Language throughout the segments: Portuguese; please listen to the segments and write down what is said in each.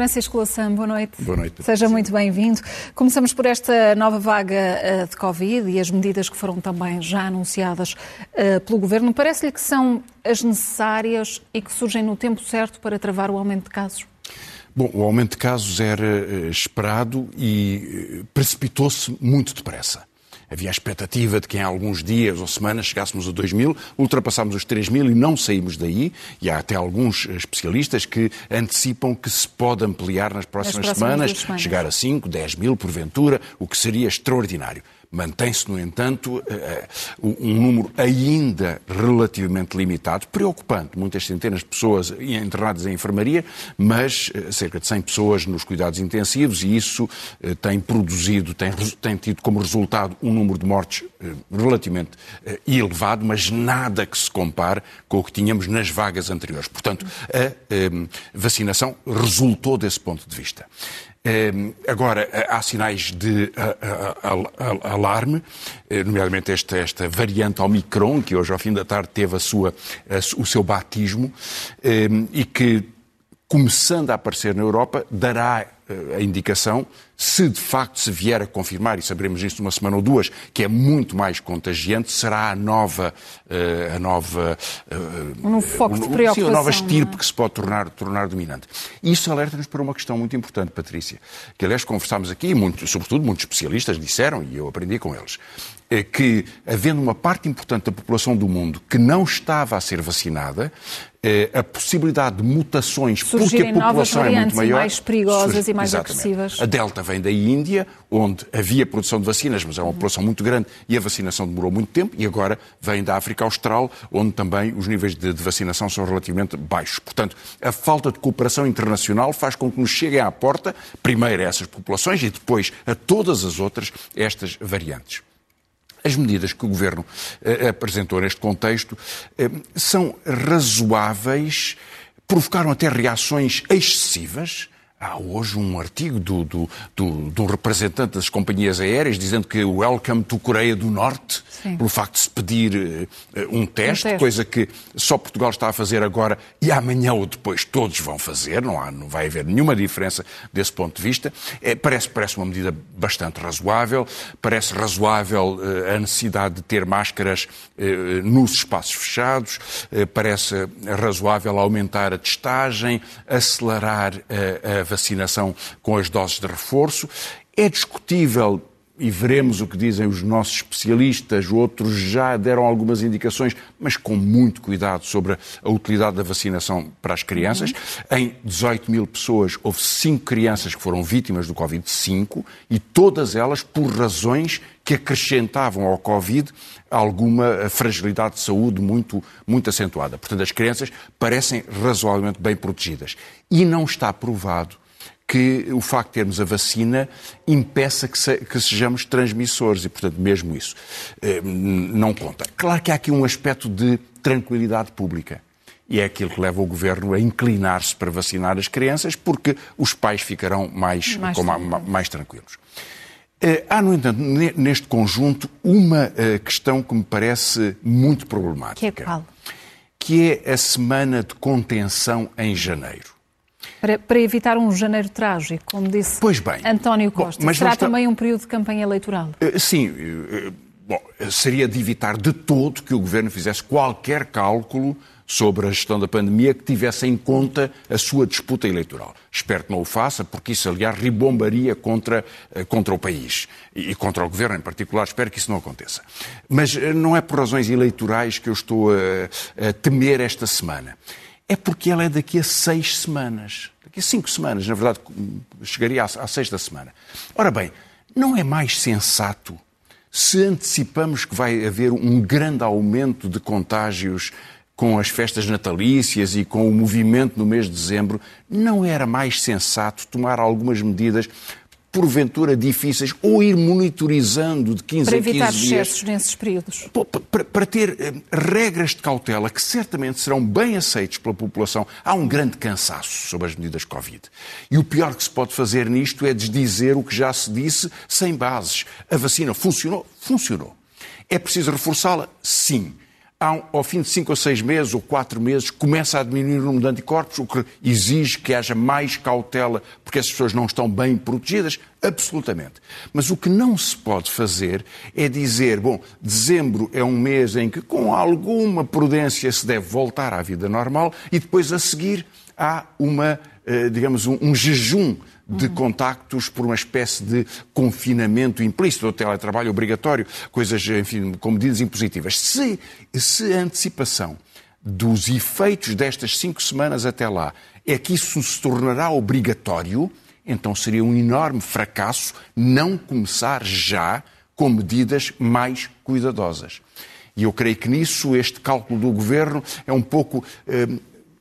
Francisco Louçã, boa noite. Boa noite. Seja muito bem-vindo. Começamos por esta nova vaga eh, de Covid e as medidas que foram também já anunciadas uh, pelo Governo. Parece-lhe que são as necessárias e que surgem no tempo certo para travar o aumento de casos? Bom, o aumento de casos era uh, esperado e uh, precipitou-se muito depressa. Havia a expectativa de que em alguns dias ou semanas chegássemos a 2 mil, ultrapassámos os 3 mil e não saímos daí. E há até alguns especialistas que antecipam que se pode ampliar nas próximas, nas próximas semanas, semanas, chegar a 5, 10 mil porventura, o que seria extraordinário. Mantém-se, no entanto, eh, um número ainda relativamente limitado, preocupante. Muitas centenas de pessoas internadas em enfermaria, mas eh, cerca de 100 pessoas nos cuidados intensivos, e isso eh, tem produzido, tem, tem tido como resultado um número de mortes relativamente elevado, mas nada que se compare com o que tínhamos nas vagas anteriores. Portanto, a vacinação resultou desse ponto de vista. Ehm, agora, eh, há sinais de alarme, eh, nomeadamente esta, esta variante Omicron, que hoje ao fim da tarde teve a sua, o seu batismo, ehm, e que, começando a aparecer na Europa, dará eh, a indicação, se de facto se vier a confirmar, e saberemos isso numa semana ou duas, que é muito mais contagiante, será a nova. Eh, a nova eh, um novo foco de preocupação. Sim, a nova estirpe é? que se pode tornar, tornar dominante. Isso alerta-nos para uma questão muito importante, Patrícia, que aliás conversámos aqui, muito, sobretudo muitos especialistas disseram, e eu aprendi com eles, que, havendo uma parte importante da população do mundo que não estava a ser vacinada, eh, a possibilidade de mutações, Surgirem porque a população é muito maior. mais perigosas surge, e mais exatamente. agressivas. A Delta vem da Índia, onde havia produção de vacinas, mas é uma população muito grande e a vacinação demorou muito tempo, e agora vem da África Austral, onde também os níveis de, de vacinação são relativamente baixos. Portanto, a falta de cooperação internacional faz com que nos cheguem à porta, primeiro a essas populações e depois a todas as outras, estas variantes. As medidas que o Governo eh, apresentou neste contexto eh, são razoáveis, provocaram até reações excessivas Há hoje um artigo do, do, do, do, representante das companhias aéreas dizendo que o Welcome to Coreia do Norte, Sim. pelo facto de se pedir uh, um, teste, um, teste, coisa que só Portugal está a fazer agora e amanhã ou depois todos vão fazer, não, há, não vai haver nenhuma diferença desse ponto de vista. É, parece, parece uma medida bastante razoável, parece razoável uh, a necessidade de ter máscaras uh, nos espaços fechados, parece razoável aumentar a testagem, acelerar a vacinação com as doses de reforço. É discutível e veremos o que dizem os nossos especialistas, outros já deram algumas indicações, mas com muito cuidado sobre a utilidade da vacinação para as crianças. Uhum. Em 18 mil pessoas, houve 5 crianças que foram vítimas do Covid-5 e todas elas por razões que acrescentavam ao Covid alguma fragilidade de saúde muito, muito acentuada. Portanto, as crianças parecem razoavelmente bem protegidas. E não está provado que o facto de termos a vacina impeça que, se, que, sejamos transmissores e, portanto, mesmo isso eh, não conta. Claro que há aqui um aspecto de tranquilidade pública. E é aquilo que leva o governo a inclinar-se para vacinar as crianças, porque os pais ficarão mais, mais, com, mais, mais tranquilos. Eh, há, no entanto, neste conjunto, uma eh, questão que me parece muito problemática. Que é qual? Que é a semana de contenção em janeiro. Para, para, evitar um janeiro trágico, como disse bem, António Costa. Bom, mas Será também um período de campanha eleitoral? Eh, sim. Eh, bom, seria de evitar de todo que o Governo fizesse qualquer cálculo sobre a gestão da pandemia que tivesse em conta a sua disputa eleitoral. Espero que não o faça, porque isso, aliás, ribombaria contra, contra o país e contra o Governo em particular. Espero que isso não aconteça. Mas não é por razões eleitorais que eu estou a, a temer esta semana é porque ela é daqui a seis semanas. Daqui a cinco semanas, na verdade, chegaria à sexta semana. Ora bem, não é mais sensato se antecipamos que vai haver um grande aumento de contágios com as festas natalícias e com o movimento no mês de dezembro, não era mais sensato tomar algumas medidas porventura difíceis, ou ir monitorizando de 15 para a 15 dias. Para evitar excessos nesses períodos. Para, para ter eh, regras de cautela que certamente serão bem aceitas pela população. Há um grande cansaço sobre as medidas Covid. E o pior que se pode fazer nisto é desdizer o que já se disse sem bases. A vacina funcionou? Funcionou. É preciso reforçá-la? Sim ao fim de 5 ou 6 meses ou 4 meses, começa a diminuir o número de anticorpos, o que exige que haja mais cautela, porque as pessoas não estão bem protegidas? Absolutamente. Mas o que não se pode fazer é dizer, bom, dezembro é um mês em que, com alguma prudência, se deve voltar à vida normal e depois a seguir há uma, eh, digamos, um, um jejum de contactos por uma espécie de confinamento implícito, ou teletrabalho obrigatório, coisas, enfim, com medidas impositivas. Se, se a antecipação dos efeitos destas cinco semanas até lá é que isso se tornará obrigatório, então seria um enorme fracasso não começar já com medidas mais cuidadosas. E eu creio que nisso este cálculo do governo é um pouco eh,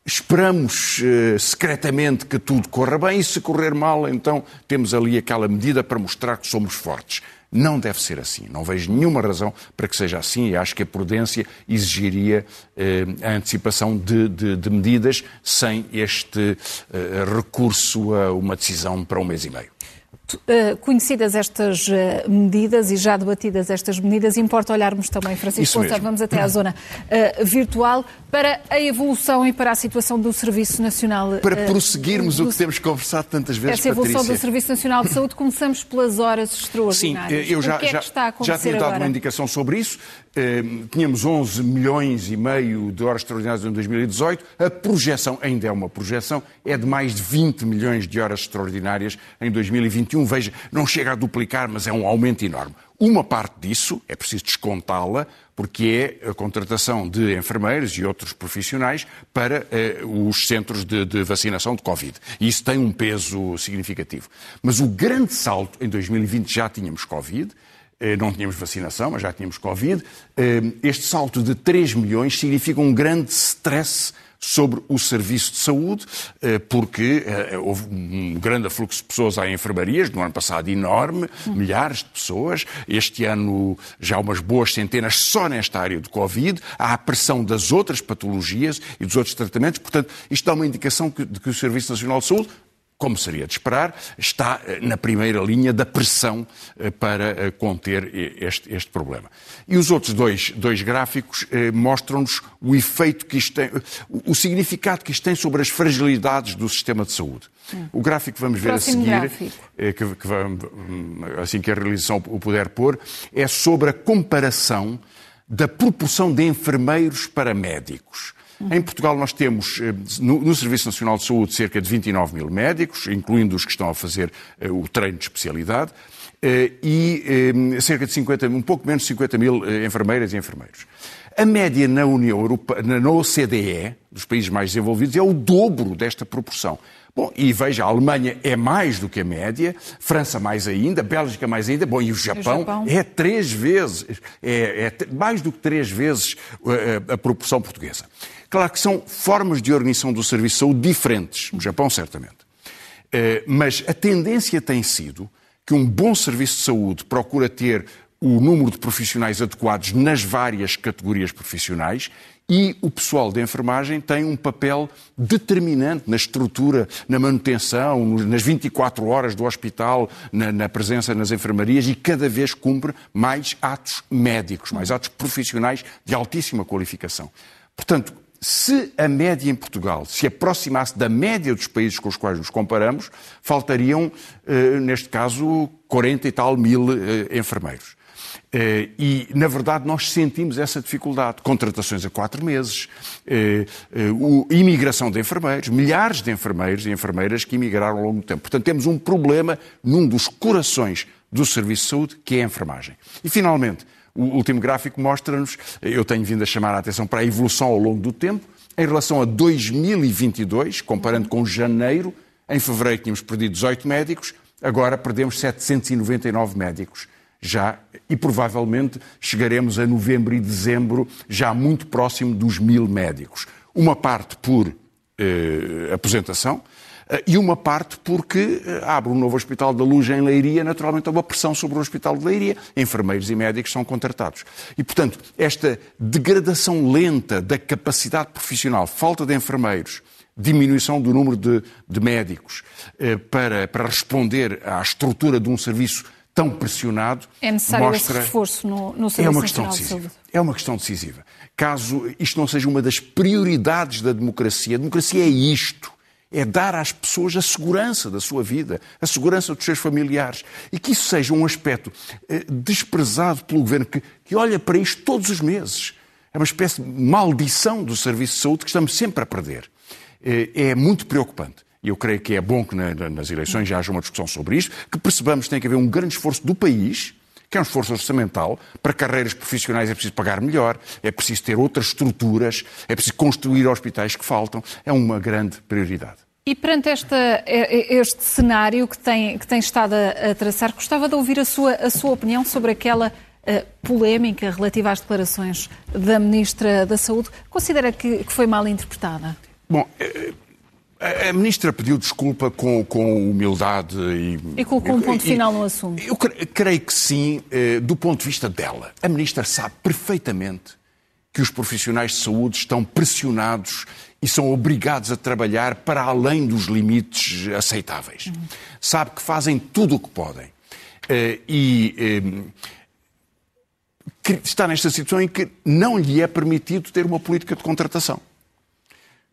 esperamos uh, secretamente que tudo corra bem e se correr mal, então temos ali aquela medida para mostrar que somos fortes. Não deve ser assim. Não vejo nenhuma razão para que seja assim e acho que a prudência exigiria eh, a antecipação de, de, de, medidas sem este eh, recurso a uma decisão para um mês e meio. Eh, conhecidas estas eh, medidas e já debatidas estas medidas, importa olharmos também, Francisco vamos até à zona uh, virtual, para a evolução e para a situação do Serviço Nacional. Uh, para prosseguirmos do, o que temos conversado tantas vezes, Essa evolução Patrícia. do Serviço Nacional de Saúde, começamos pelas horas extraordinárias. Sim, eu já, é já, já tinha dado agora? uma indicação sobre isso. Uh, tínhamos 11 milhões e meio de horas extraordinárias em 2018. A projeção, ainda é uma projeção, é de mais de 20 milhões de horas extraordinárias em 2021. Veja, não chega a duplicar, mas é um aumento enorme. Uma parte disso, é preciso descontá-la, porque é a contratação de enfermeiros e outros profissionais para eh, os centros de, de, vacinação de Covid. E isso tem um peso significativo. Mas o grande salto, em 2020 já tínhamos Covid, eh, não tínhamos vacinação, mas já tínhamos Covid. Eh, este salto de 3 milhões significa um grande stress sobre o serviço de saúde, eh, porque eh, houve um grande afluxo de pessoas à enfermarias, no ano passado enorme, milhares de pessoas, este ano já umas boas centenas só nesta área do Covid, há a pressão das outras patologias e dos outros tratamentos, portanto, isto dá uma indicação de que o Serviço Nacional de Saúde como seria de esperar, está eh, na primeira linha da pressão eh, para eh, conter este, este problema. E os outros dois, dois gráficos mostram-nos o efeito que isto tem, o significado que isto tem sobre as fragilidades do sistema de saúde. O gráfico que vamos ver a seguir, que, que vamos, assim que a realização o puder pôr, é sobre a comparação da proporção de enfermeiros para médicos. Em Portugal nós temos, eh, no, Serviço Nacional de Saúde, cerca de 29 mil médicos, incluindo os que estão a fazer uh, o treino de especialidade, uh, e cerca de 50, um pouco menos de 50 mil enfermeiras e enfermeiros. A média na União Europeia, na OCDE, dos países mais desenvolvidos, é o dobro desta proporção. Bom, e veja, a Alemanha é mais do que a média, França mais ainda, Bélgica mais ainda, bom, e o Japão, o Japão? é três vezes, é, é, mais do que três vezes a, a proporção portuguesa. Claro que são formas de organização do serviço de saúde diferentes, no Japão certamente. Eh, mas a tendência tem sido que um bom serviço de saúde procura ter o número de profissionais adequados nas várias categorias profissionais e o pessoal de enfermagem tem um papel determinante na estrutura, na manutenção, nas 24 horas do hospital, na, na, presença nas enfermarias e cada vez cumpre mais atos médicos, mais atos profissionais de altíssima qualificação. Portanto, se a média em Portugal se aproximasse da média dos países com os quais nos comparamos, faltariam, eh, neste caso, 40 e tal mil eh, enfermeiros. Eh, e, na verdade, nós sentimos essa dificuldade. Contratações a quatro meses, imigração de enfermeiros, milhares de enfermeiros e enfermeiras que imigraram ao longo do tempo. Portanto, temos um problema num dos corações do Serviço de Saúde, que é a enfermagem. E, finalmente, o último gráfico mostra-nos, eu tenho vindo a chamar a atenção para a evolução ao longo do tempo, em relação a 2022, comparando com janeiro, em fevereiro tínhamos perdido 18 médicos, agora perdemos 799 médicos já e provavelmente chegaremos a novembro e dezembro já muito próximo dos mil médicos. Uma parte por eh, aposentação, E uma parte porque abre um novo Hospital da Luz em Leiria, naturalmente há uma pressão sobre o Hospital de Leiria, enfermeiros e médicos são contratados. E, portanto, esta degradação lenta da capacidade profissional, falta de enfermeiros, diminuição do número de, de médicos para, para responder à estrutura de um serviço tão pressionado. É necessário mostra... esse reforço no, no Serviço é uma questão Nacional decisiva. de Saúde. É uma questão decisiva. Caso isto não seja uma das prioridades da democracia, a democracia é isto. É dar às pessoas a segurança da sua vida, a segurança dos seus familiares. E que isso seja um aspecto eh, desprezado pelo governo, que, que olha para isto todos os meses. É uma espécie de maldição do serviço de saúde que estamos sempre a perder. Eh, é muito preocupante e eu creio que é bom que nas eleições já haja uma discussão sobre isto, que percebamos que tem que haver um grande esforço do país, que é um esforço orçamental, para carreiras profissionais é preciso pagar melhor, é preciso ter outras estruturas, é preciso construir hospitais que faltam, é uma grande prioridade. E perante esta, este cenário que tem, que tem estado a, traçar, gostava de ouvir a sua, a sua opinião sobre aquela uh, polémica relativa às declarações da Ministra da Saúde. Considera que, que foi mal interpretada? Bom, a ministra pediu desculpa com, com humildade e. E colocou um ponto e, final no assunto. Eu creio que sim, eh, do ponto de vista dela. A ministra sabe perfeitamente que os profissionais de saúde estão pressionados e são obrigados a trabalhar para além dos limites aceitáveis. Uhum. Sabe que fazem tudo o que podem. Eh, e eh, está nesta situação em que não lhe é permitido ter uma política de contratação.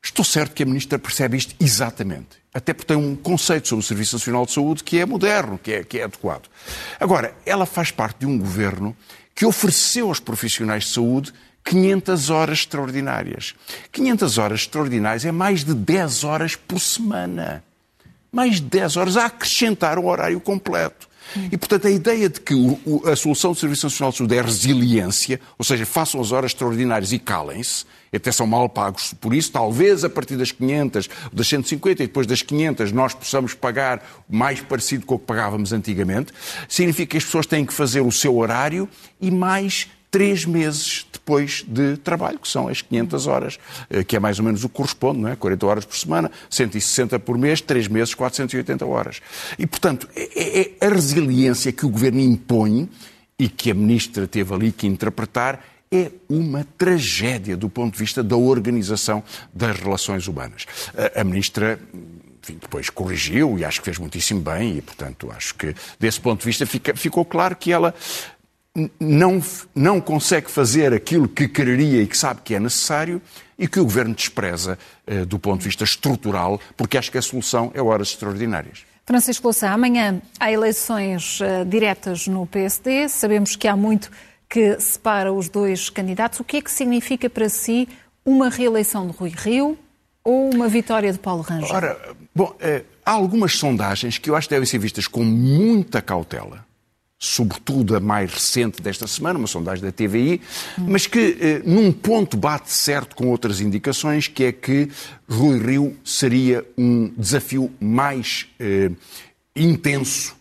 Estou certo que a Ministra percebe isto exatamente. Até porque tem um conceito sobre o Serviço Nacional de Saúde que é moderno, que é, que é adequado. Agora, ela faz parte de um governo que ofereceu aos profissionais de saúde 500 horas extraordinárias. 500 horas extraordinárias é mais de 10 horas por semana. Mais de 10 horas a acrescentar o horário completo. E, portanto, a ideia de que a solução do Serviço Nacional de Saúde é resiliência, ou seja, façam as horas extraordinárias e calem-se, até são mal pagos por isso, talvez a partir das 500, das 150 e depois das 500 nós possamos pagar mais parecido com o que pagávamos antigamente, significa que as pessoas têm que fazer o seu horário e mais três meses depois de trabalho, que são as 500 horas, eh, que é mais ou menos o que corresponde, não é? 40 horas por semana, 160 por mês, três meses, 480 horas. E, portanto, é, é, é a resiliência que o Governo impõe e que a Ministra teve ali que interpretar é uma tragédia do ponto de vista da organização das relações humanas. A Ministra enfim, depois corrigiu e acho que fez muitíssimo bem e, portanto, acho que desse ponto de vista fica, ficou claro que ela não, não consegue fazer aquilo que quereria e que sabe que é necessário e que o Governo despreza eh, do ponto de vista estrutural, porque acho que a solução é horas extraordinárias. Francisco Louçã, amanhã há eleições uh, diretas no PSD. Sabemos que há muito que separa os dois candidatos. O que é que significa para si uma reeleição de Rui Rio ou uma vitória de Paulo Rangel? Ora, bom, eh, há algumas sondagens que eu acho que devem ser vistas com muita cautela sobretudo a mais recente desta semana, uma sondagem da TVI, mas que eh, num ponto bate certo com outras indicações, que é que Rui Rio seria um desafio mais eh, intenso,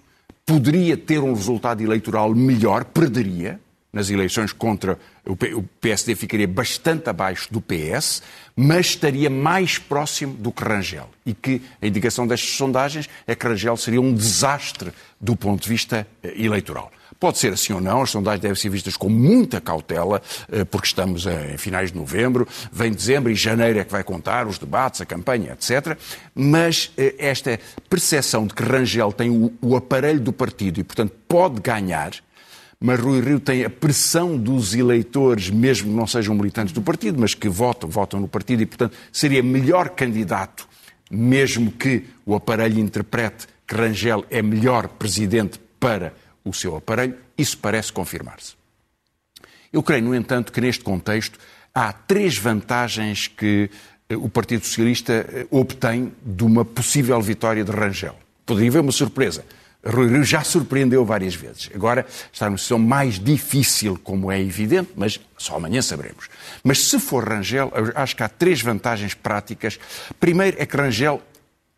poderia ter um resultado eleitoral melhor, perderia, nas eleições contra o PSD ficaria bastante abaixo do PS, mas estaria mais próximo do que Rangel. E que a indicação destas sondagens é que Rangel seria um desastre do ponto de vista eh, eleitoral. Pode ser assim ou não, as sondagens devem ser vistas com muita cautela, eh, porque estamos em finais de novembro, vem dezembro e janeiro é que vai contar os debates, a campanha, etc. Mas eh, esta percepção de que Rangel tem o aparelho do partido e, portanto, pode ganhar, mas Rui Rio tem a pressão dos eleitores, mesmo que não sejam militantes do partido, mas que votam, votam no partido e, portanto, seria melhor candidato, mesmo que o aparelho interprete que Rangel é melhor presidente para o seu aparelho, isso parece confirmar-se. Eu creio, no entanto, que neste contexto há três vantagens que eh, o Partido Socialista eh, obtém de uma possível vitória de Rangel. Poderia haver uma surpresa. Rui Rio já surpreendeu várias vezes. Agora está numa situação mais difícil, como é evidente, mas só amanhã saberemos. Mas se for Rangel, acho que há três vantagens práticas. Primeiro é que Rangel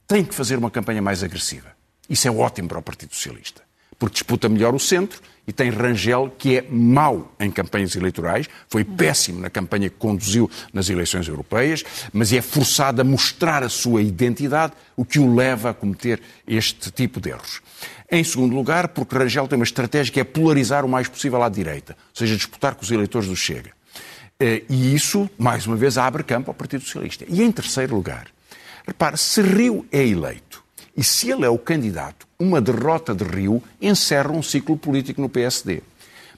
tem que fazer uma campanha mais agressiva. Isso é ótimo para o Partido Socialista. Porque disputa melhor o centro, e tem Rangel, que é mau em campanhas eleitorais, foi péssimo na campanha que conduziu nas eleições europeias, mas é forçado a mostrar a sua identidade, o que o leva a cometer este tipo de erros. Em segundo lugar, porque Rangel tem uma estratégia que é polarizar o mais possível à direita, ou seja, disputar com os eleitores do Chega. Eh, e isso, mais uma vez, abre campo ao Partido Socialista. E em terceiro lugar, repare, se Rio é eleito e se ele é o candidato, uma derrota de Rio encerra um ciclo político no PSD.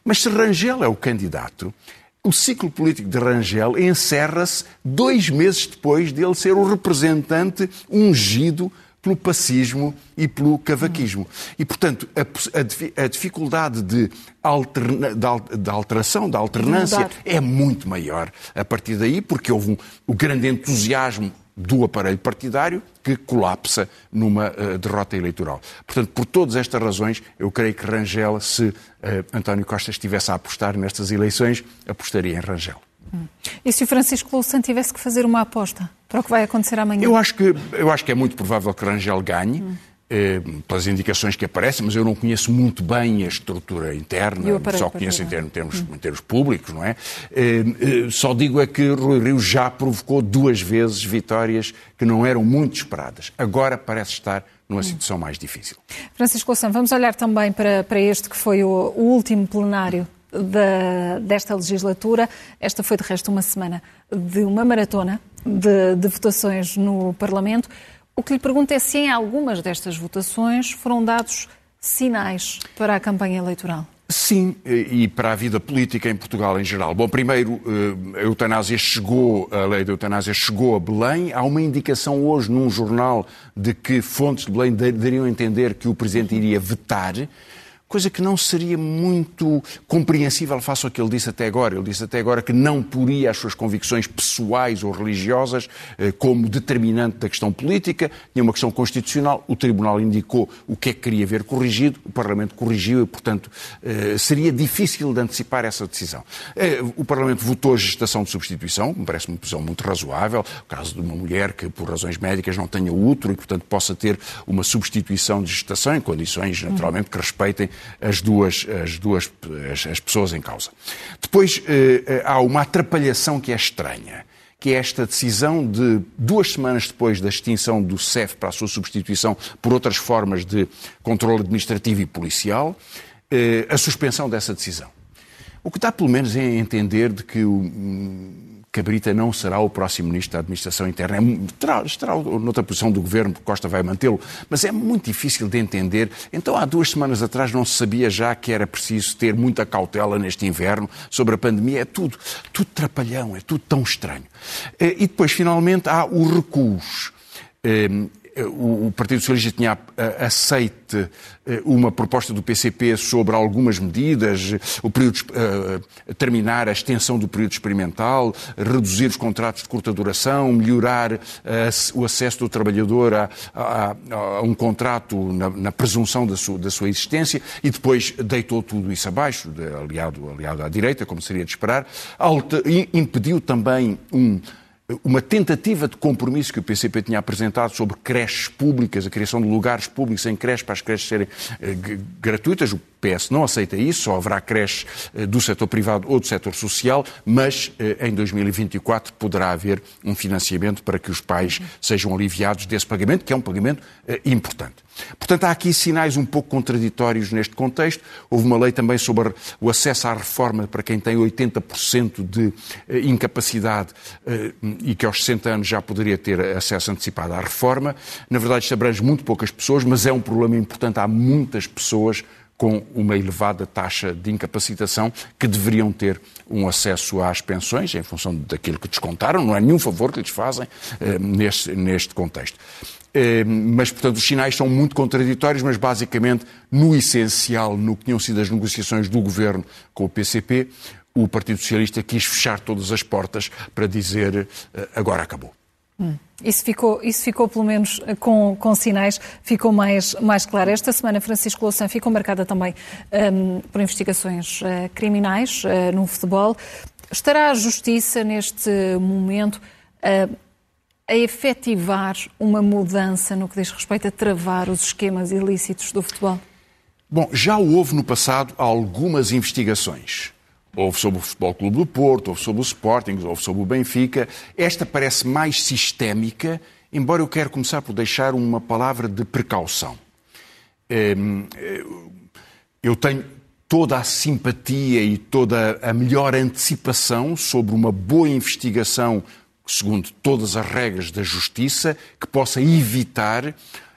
Mas se Rangel é o candidato, o ciclo político de Rangel encerra-se dois meses depois dele ser o representante ungido pelo pacismo e pelo cavaquismo. E, portanto, a, a, a dificuldade de, alterna, de, alteração, da alternância, é muito maior a partir daí, porque houve um, o grande entusiasmo do aparelho partidário que colapsa numa uh, derrota eleitoral. Portanto, por todas estas razões, eu creio que Rangel, se uh, António Costa estivesse a apostar nestas eleições, apostaria em Rangel. Hum. E se o Francisco Louçã tivesse que fazer uma aposta para o que vai acontecer amanhã? Eu acho que, eu acho que é muito provável que Rangel ganhe. Hum. Eh, pelas indicações que aparecem, mas eu não conheço muito bem a estrutura interna, só conheço em termos, em termos, públicos, não é? Eh, eh, só digo é que Rui Rio já provocou duas vezes vitórias que não eram muito esperadas. Agora parece estar numa situação mais difícil. Francisco Louçã, vamos olhar também para, para este que foi o, o último plenário da, desta legislatura. Esta foi, de resto, uma semana de uma maratona de, de votações no Parlamento. O que lhe pergunto é se em algumas destas votações foram dados sinais para a campanha eleitoral. Sim, e para a vida política em Portugal em geral. Bom, primeiro, eh, a eutanásia chegou, a lei da eutanásia chegou a Belém. Há uma indicação hoje num jornal de que fontes de Belém dariam a entender que o Presidente iria vetar coisa que não seria muito compreensível face ao que ele disse até agora. Ele disse até agora que não poria as suas convicções pessoais ou religiosas eh, como determinante da questão política, tinha uma questão constitucional, o Tribunal indicou o que é que queria ver corrigido, o Parlamento corrigiu e, portanto, eh, seria difícil de antecipar essa decisão. Eh, o Parlamento votou a gestação de substituição, me parece uma posição muito razoável, o caso de uma mulher que, por razões médicas, não tenha útero e, portanto, possa ter uma substituição de gestação em condições, naturalmente, que respeitem as duas, as, duas as, as pessoas em causa. Depois eh, eh, há uma atrapalhação que é estranha que é esta decisão de, duas semanas depois da extinção do CEF para a sua substituição por outras formas de controle administrativo e policial, eh, a suspensão dessa decisão. O que dá, pelo menos, a entender de que o, Cabrita não será o próximo ministro da Administração Interna. É, terá, estará noutra posição do governo, porque Costa vai mantê-lo, mas é muito difícil de entender. Então, há duas semanas atrás não se sabia já que era preciso ter muita cautela neste inverno sobre a pandemia. É tudo, tudo trapalhão, é tudo tão estranho. Eh, e depois, finalmente, há o recuos. Eh, o Partido Socialista tinha aceite eh, uma proposta do PCP sobre algumas medidas, o período, terminar a extensão do período experimental, reduzir os contratos de curta duração, melhorar o acesso do trabalhador a, a, a um contrato na, na presunção da, su, da, sua existência e depois deitou tudo isso abaixo, de, aliado, aliado à direita, como seria de esperar, alta, impediu também um uma tentativa de compromisso que o PCP tinha apresentado sobre creches públicas, a criação de lugares públicos em creches para as creches serem eh, gratuitas. O PS não aceita isso, só haverá creches eh, do setor privado ou do setor social, mas eh, em 2024 poderá haver um financiamento para que os pais sejam aliviados desse pagamento, que é um pagamento importante. Portanto, há aqui sinais um pouco contraditórios neste contexto. Houve uma lei também sobre o acesso à reforma para quem tem 80% de incapacidade e que aos 60 anos já poderia ter acesso antecipado à reforma. Na verdade, isto abrange muito poucas pessoas, mas é um problema importante. Há muitas pessoas com uma elevada taxa de incapacitação que deveriam ter um acesso às pensões em função daquilo que descontaram, não é nenhum favor que lhes fazem eh, neste, neste contexto. Eh, mas, portanto, os sinais são muito contraditórios, mas basicamente, no essencial, no que tinham sido as negociações do governo com o PCP, o Partido Socialista quis fechar todas as portas para dizer eh, agora acabou. Hum. Isso ficou, isso ficou pelo menos com, com sinais, ficou mais, mais claro. Esta semana, Francisco Louçã ficou marcada também um, por investigações uh, criminais uh, no futebol. Estará a Justiça, neste momento, uh, a efetivar uma mudança no que diz respeito a travar os esquemas ilícitos do futebol? Bom, já houve no passado algumas investigações. Houve sobre o Futebol Clube do Porto, houve sobre o Sporting, houve sobre o Benfica. Esta parece mais sistémica, embora eu quero começar por deixar uma palavra de precaução. Ehm, eu tenho toda a simpatia e toda a melhor antecipação sobre uma boa investigação, segundo todas as regras da justiça, que possa evitar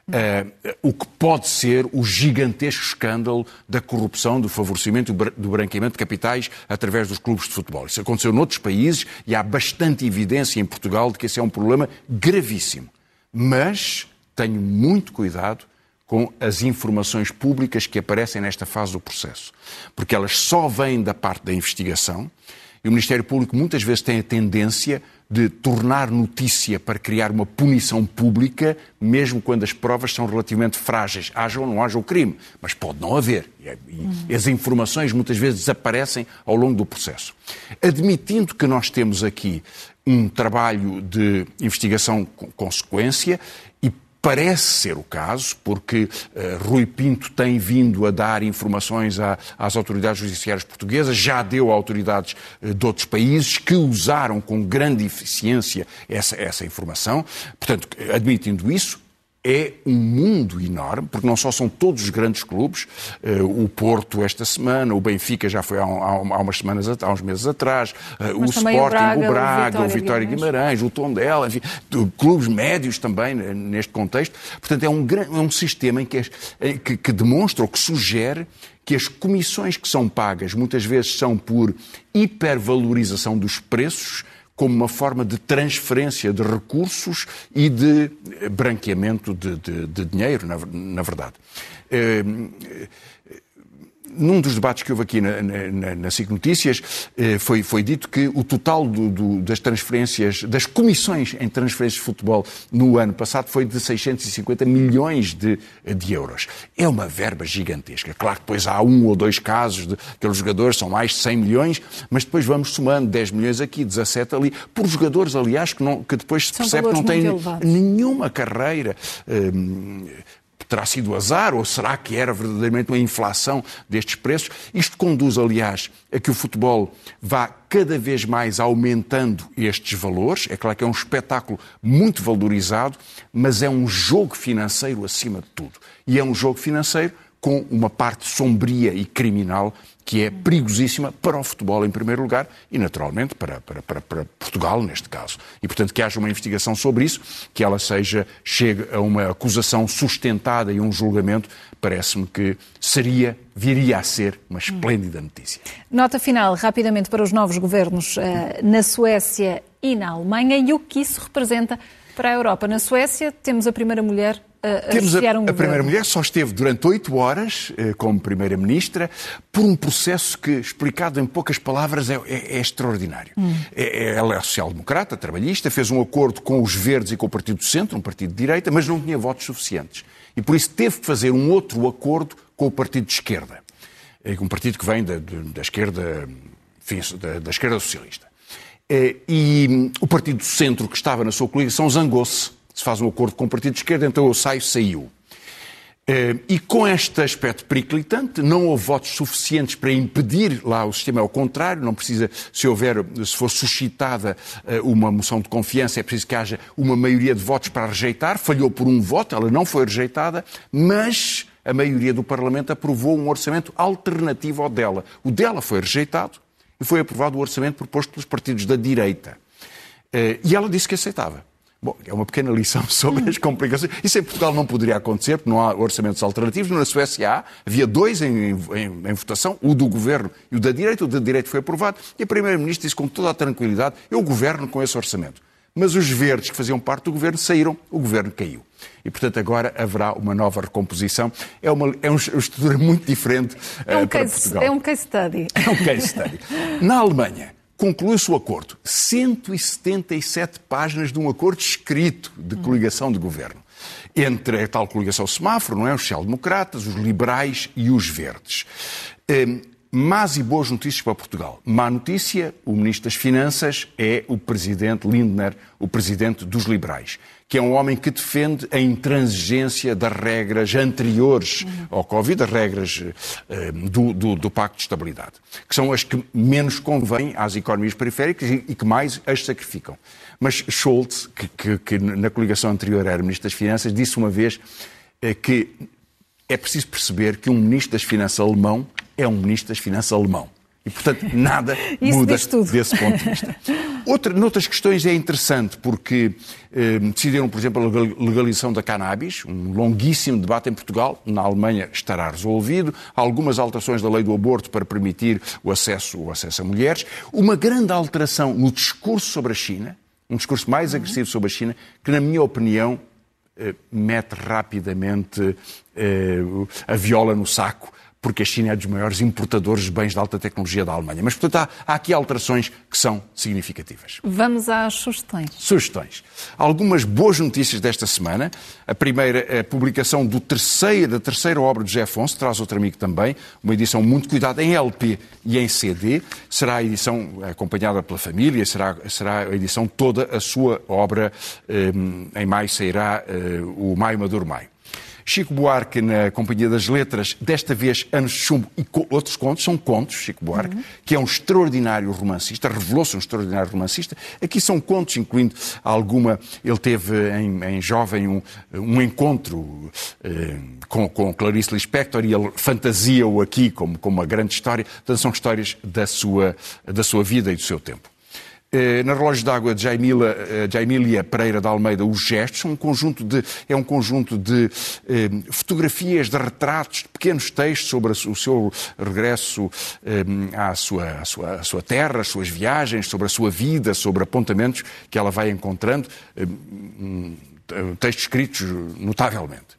Uh, o que pode ser o gigantesco escândalo da corrupção, do favorecimento, do branqueamento de capitais através dos clubes de futebol. Isso aconteceu noutros países e há bastante evidência em Portugal de que esse é um problema gravíssimo. Mas tenho muito cuidado com as informações públicas que aparecem nesta fase do processo, porque elas só vêm da parte da investigação e o Ministério Público muitas vezes tem a tendência de tornar notícia para criar uma punição pública, mesmo quando as provas são relativamente frágeis. Haja ou não haja o crime, mas pode não haver. E as informações muitas vezes desaparecem ao longo do processo. Admitindo que nós temos aqui um trabalho de investigação com consequência Parece ser o caso, porque uh, Rui Pinto tem vindo a dar informações à, às autoridades judiciárias portuguesas, já deu a autoridades uh, de outros países que usaram com grande eficiência essa, essa informação. Portanto, admitindo isso, é um mundo enorme, porque não só são todos os grandes clubes, uh, o Porto esta semana, o Benfica já foi há, há umas semanas, há uns meses atrás, uh, o Sporting, o Braga, o, Braga, o Vitória, Guimarães, o Tondela, enfim, clubes médios também neste contexto. Portanto, é um, é um sistema em que, é, que, que demonstra ou que sugere que as comissões que são pagas muitas vezes são por hipervalorização dos preços, como uma forma de transferência de recursos e de branqueamento de, de, de dinheiro, na, na verdade. Eh, num dos debates que houve aqui na, na, na SIC Notícias, eh, foi, foi dito que o total do, do, das transferências, das comissões em transferências de futebol no ano passado foi de 650 milhões de, de euros. É uma verba gigantesca. Claro que depois há um ou dois casos de aqueles jogadores, são mais de 100 milhões, mas depois vamos somando 10 milhões aqui, 17 ali, por jogadores, aliás, que, não, que depois se percebe que não têm nenhuma carreira. Hum, terá sido azar ou será que era verdadeiramente uma inflação destes preços? Isto conduz, aliás, a que o futebol vá cada vez mais aumentando estes valores. É claro que é um espetáculo muito valorizado, mas é um jogo financeiro acima de tudo. E é um jogo financeiro com uma parte sombria e criminal que é perigosíssima para o futebol, em primeiro lugar, e naturalmente para, para, para, para, Portugal, neste caso. E, portanto, que haja uma investigação sobre isso, que ela seja, chegue a uma acusação sustentada e um julgamento, parece-me que seria, viria a ser uma esplêndida notícia. Nota final, rapidamente, para os novos governos uh, na Suécia e na Alemanha e o que isso representa para a Europa. Na Suécia, temos a primeira mulher temos a, um a primeira mulher só esteve durante oito horas eh, como primeira-ministra por um processo que, explicado em poucas palavras, é, é, é extraordinário. Hum. É, é ela é social-democrata, trabalhista, fez um acordo com os Verdes e com o Partido do Centro, um partido de direita, mas não tinha votos suficientes. E por isso teve que fazer um outro acordo com o Partido de Esquerda, eh, um partido que vem da, da esquerda, enfim, da, da esquerda socialista. Eh, e hum, o Partido do Centro, que estava na sua coligação, zangou-se se faz um acordo com o Partido de Esquerda, então eu saio, saiu. Eh, e com este aspecto periclitante, não houve votos suficientes para impedir lá o sistema, ao contrário, não precisa, se houver, se for suscitada eh, uma moção de confiança, é preciso que haja uma maioria de votos para rejeitar, falhou por um voto, ela não foi rejeitada, mas a maioria do Parlamento aprovou um orçamento alternativo ao dela. O dela foi rejeitado e foi aprovado o orçamento proposto pelos partidos da direita. Eh, e ela disse que aceitava. Bom, é uma pequena lição sobre as complicações. Isso em Portugal não poderia acontecer, porque não há orçamentos alternativos. Na Suécia há, havia dois em, em, em votação, o do governo e o da direita. O da direita foi aprovado e a Primeira-Ministra disse com toda a tranquilidade: eu governo com esse orçamento. Mas os verdes que faziam parte do governo saíram, o governo caiu. E, portanto, agora haverá uma nova recomposição. É uma, é uma estrutura muito diferente é um uh, para case, Portugal. É um case study. É um case study. Na Alemanha, concluiu-se o acordo. 177 páginas de um acordo escrito de coligação de governo. Entre a tal coligação semáforo, não é? Os social-democratas, os liberais e os verdes. Hum, más e boas notícias para Portugal. Má notícia, o Ministro das Finanças é o Presidente Lindner, o Presidente dos Liberais, que é um homem que defende a intransigência das regras anteriores ao Covid, as regras eh, do, do, do, Pacto de Estabilidade, que são as que menos convêm às economias periféricas e, e que mais as sacrificam. Mas Scholz, que, que, que, na coligação anterior era Ministro das Finanças, disse uma vez eh, que é preciso perceber que um Ministro das Finanças alemão é um Ministro das Finanças alemão. E, portanto, nada muda desse ponto de vista. Outra, noutras questões é interessante, porque eh, decidiram, por exemplo, a legalização da cannabis, um longuíssimo debate em Portugal, na Alemanha estará resolvido, algumas alterações da lei do aborto para permitir o acesso, o acesso a mulheres, uma grande alteração no discurso sobre a China, um discurso mais agressivo sobre a China, que, na minha opinião, eh, mete rapidamente eh, a viola no saco porque a China é dos maiores importadores de bens de alta tecnologia da Alemanha. Mas, portanto, há, há, aqui alterações que são significativas. Vamos às sugestões. Sugestões. Algumas boas notícias desta semana. A primeira, a publicação do terceiro, da terceira obra de José Afonso, traz outro amigo também, uma edição muito cuidada em LP e em CD. Será a edição acompanhada pela família, será, será a edição toda a sua obra. Eh, em maio sairá eh, o Maio Maduro Maio. Chico Buarque na Companhia das Letras, desta vez Anos de Chumbo e outros contos, são contos, Chico Buarque, uhum. que é um extraordinário romancista, revelou-se um extraordinário romancista. Aqui são contos, incluindo alguma. Ele teve em, em jovem um, um encontro eh, com, com Clarice Lispector e ele fantasia-o aqui como, como uma grande história. Portanto, são histórias da sua, da sua vida e do seu tempo. Eh, na Relógio d'Água de eh, Jaimília Pereira de Almeida, Os Gestos, um conjunto de, é um conjunto de eh, fotografias, de retratos, de pequenos textos sobre o seu regresso eh, à, sua, à, sua, à sua terra, as suas viagens, sobre a sua vida, sobre apontamentos que ela vai encontrando, eh, textos escritos notavelmente.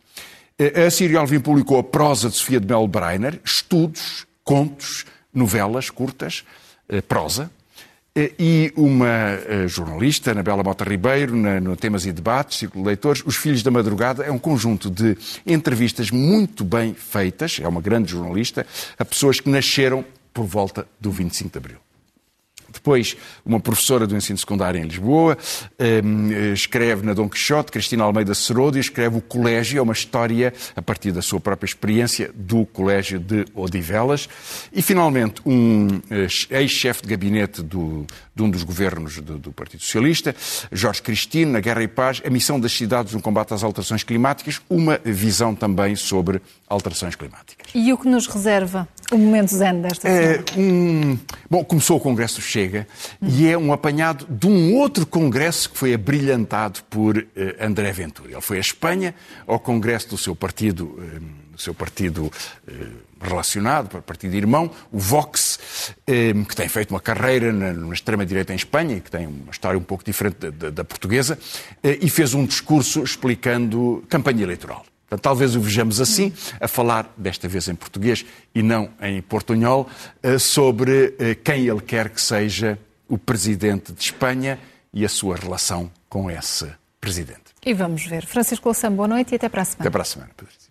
A Sírio Alvim publicou a prosa de Sofia de Mel Breiner, estudos, contos, novelas curtas, prosa, eh, e uma eh, jornalista, Anabela Mota Ribeiro, no Temas e Debates, Círculo de Leitores. Os Filhos da Madrugada é um conjunto de entrevistas muito bem feitas, é uma grande jornalista, a pessoas que nasceram por volta do 25 de Abril. Depois, uma professora do ensino secundário em Lisboa, ehm, escreve na Dom Quixote, Cristina Almeida Serodo, escreve o Colégio, é uma história, a partir da sua própria experiência, do Colégio de Odivelas. E, finalmente, um eh, ex-chefe de gabinete do, de um dos governos do, do, Partido Socialista, Jorge Cristino, na Guerra e Paz, a missão das cidades no combate às alterações climáticas, uma visão também sobre alterações climáticas. E o que nos reserva o momento zen desta semana? É, um... Bom, começou o Congresso Chega hum. e é um apanhado de um outro Congresso que foi abrilhantado por uh, André Ventura. Ele foi à Espanha, ao Congresso do seu partido, uh, do seu partido uh, relacionado, partido irmão, o Vox, que tem feito uma carreira na, na extrema-direita em Espanha, que tem uma história um pouco diferente da, da, da portuguesa, e fez um discurso explicando campanha eleitoral. Portanto, talvez o vejamos assim, a falar, desta vez em português e não em portunhol, eh, sobre eh, quem ele quer que seja o presidente de Espanha e a sua relação com esse presidente. E vamos ver. Francisco Louçã, boa noite e até para a semana. Até para a semana, Pedro.